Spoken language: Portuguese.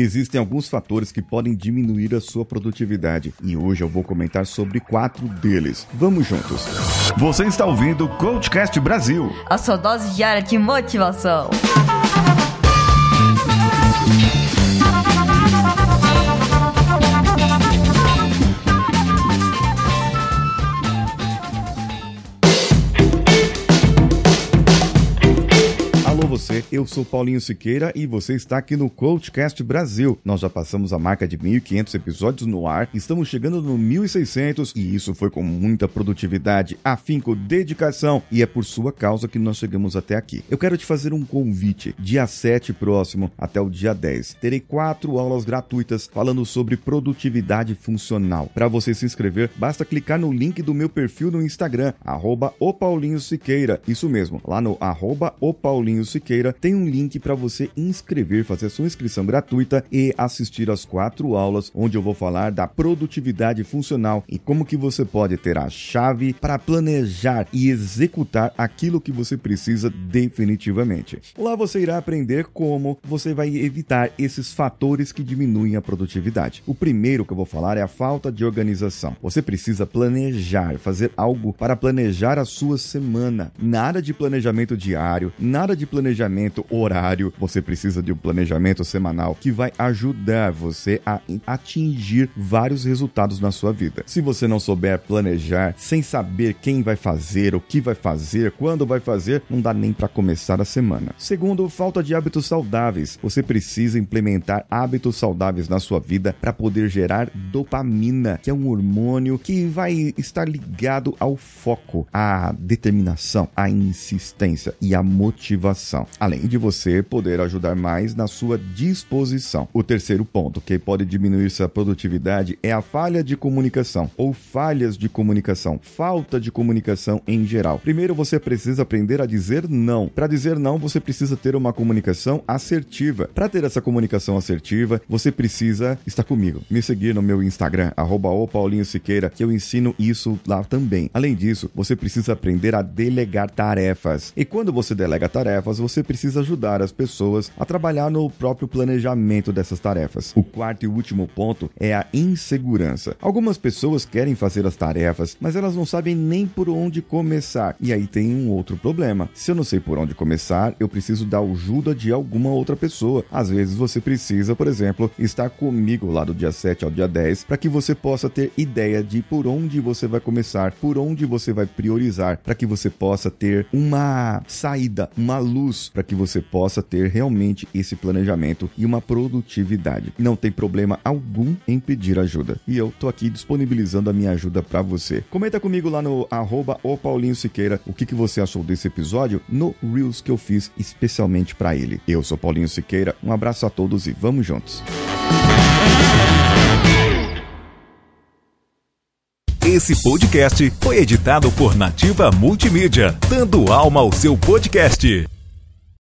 existem alguns fatores que podem diminuir a sua produtividade e hoje eu vou comentar sobre quatro deles. Vamos juntos. Você está ouvindo o Coachcast Brasil a sua dose diária de motivação. Você. Eu sou Paulinho Siqueira e você está aqui no Coachcast Brasil. Nós já passamos a marca de 1.500 episódios no ar, estamos chegando no 1.600 e isso foi com muita produtividade, afinco, dedicação e é por sua causa que nós chegamos até aqui. Eu quero te fazer um convite. Dia 7 próximo até o dia 10, terei quatro aulas gratuitas falando sobre produtividade funcional. Para você se inscrever, basta clicar no link do meu perfil no Instagram, arroba o Paulinho Siqueira. Isso mesmo, lá no arroba o Paulinho Siqueira Siqueira, tem um link para você inscrever, fazer sua inscrição gratuita e assistir às quatro aulas onde eu vou falar da produtividade funcional e como que você pode ter a chave para planejar e executar aquilo que você precisa definitivamente. Lá você irá aprender como você vai evitar esses fatores que diminuem a produtividade. O primeiro que eu vou falar é a falta de organização. Você precisa planejar, fazer algo para planejar a sua semana. Nada de planejamento diário, nada de planejamento planejamento horário, você precisa de um planejamento semanal que vai ajudar você a atingir vários resultados na sua vida. Se você não souber planejar, sem saber quem vai fazer, o que vai fazer, quando vai fazer, não dá nem para começar a semana. Segundo, falta de hábitos saudáveis. Você precisa implementar hábitos saudáveis na sua vida para poder gerar dopamina, que é um hormônio que vai estar ligado ao foco, à determinação, à insistência e à motivação além de você poder ajudar mais na sua disposição. O terceiro ponto que pode diminuir sua produtividade é a falha de comunicação ou falhas de comunicação, falta de comunicação em geral. Primeiro você precisa aprender a dizer não. Para dizer não, você precisa ter uma comunicação assertiva. Para ter essa comunicação assertiva, você precisa estar comigo, me seguir no meu Instagram @paulinho_siqueira, que eu ensino isso lá também. Além disso, você precisa aprender a delegar tarefas. E quando você delega tarefas, você precisa ajudar as pessoas a trabalhar no próprio planejamento dessas tarefas. O quarto e último ponto é a insegurança. Algumas pessoas querem fazer as tarefas, mas elas não sabem nem por onde começar. E aí tem um outro problema. Se eu não sei por onde começar, eu preciso da ajuda de alguma outra pessoa. Às vezes você precisa, por exemplo, estar comigo lá do dia 7 ao dia 10 para que você possa ter ideia de por onde você vai começar, por onde você vai priorizar, para que você possa ter uma saída, uma luz para que você possa ter realmente esse planejamento e uma produtividade. Não tem problema algum em pedir ajuda. E eu tô aqui disponibilizando a minha ajuda para você. Comenta comigo lá no arroba o Paulinho Siqueira o que, que você achou desse episódio no Reels que eu fiz especialmente para ele. Eu sou Paulinho Siqueira, um abraço a todos e vamos juntos. Esse podcast foi editado por Nativa Multimídia, dando alma ao seu podcast.